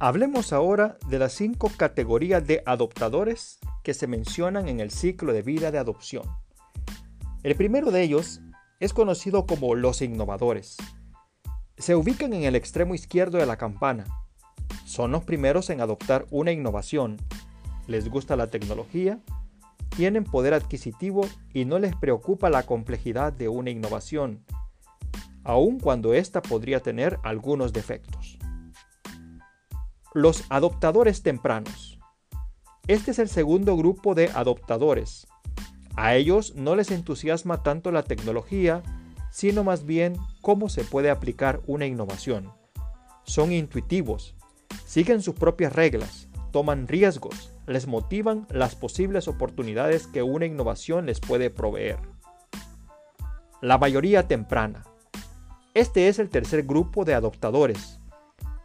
Hablemos ahora de las cinco categorías de adoptadores que se mencionan en el ciclo de vida de adopción. El primero de ellos es conocido como los innovadores. Se ubican en el extremo izquierdo de la campana. Son los primeros en adoptar una innovación. Les gusta la tecnología, tienen poder adquisitivo y no les preocupa la complejidad de una innovación, aun cuando ésta podría tener algunos defectos. Los adoptadores tempranos. Este es el segundo grupo de adoptadores. A ellos no les entusiasma tanto la tecnología, sino más bien cómo se puede aplicar una innovación. Son intuitivos, siguen sus propias reglas, toman riesgos, les motivan las posibles oportunidades que una innovación les puede proveer. La mayoría temprana. Este es el tercer grupo de adoptadores.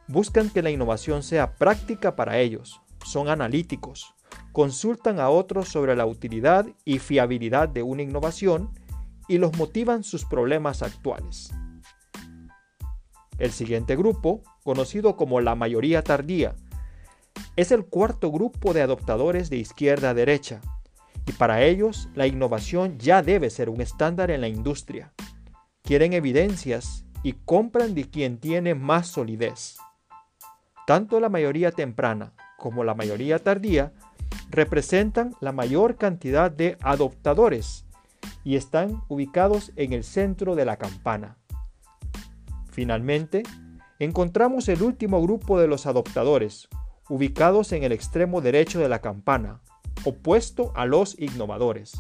Buscan que la innovación sea práctica para ellos, son analíticos, consultan a otros sobre la utilidad y fiabilidad de una innovación y los motivan sus problemas actuales. El siguiente grupo, conocido como la mayoría tardía, es el cuarto grupo de adoptadores de izquierda a derecha, y para ellos la innovación ya debe ser un estándar en la industria. Quieren evidencias y compran de quien tiene más solidez. Tanto la mayoría temprana como la mayoría tardía representan la mayor cantidad de adoptadores y están ubicados en el centro de la campana. Finalmente, encontramos el último grupo de los adoptadores, ubicados en el extremo derecho de la campana, opuesto a los innovadores.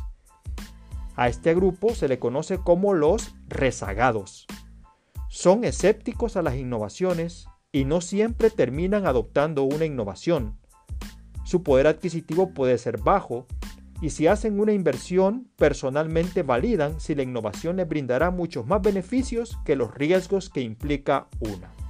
A este grupo se le conoce como los rezagados. Son escépticos a las innovaciones y no siempre terminan adoptando una innovación. Su poder adquisitivo puede ser bajo y si hacen una inversión, personalmente validan si la innovación les brindará muchos más beneficios que los riesgos que implica una.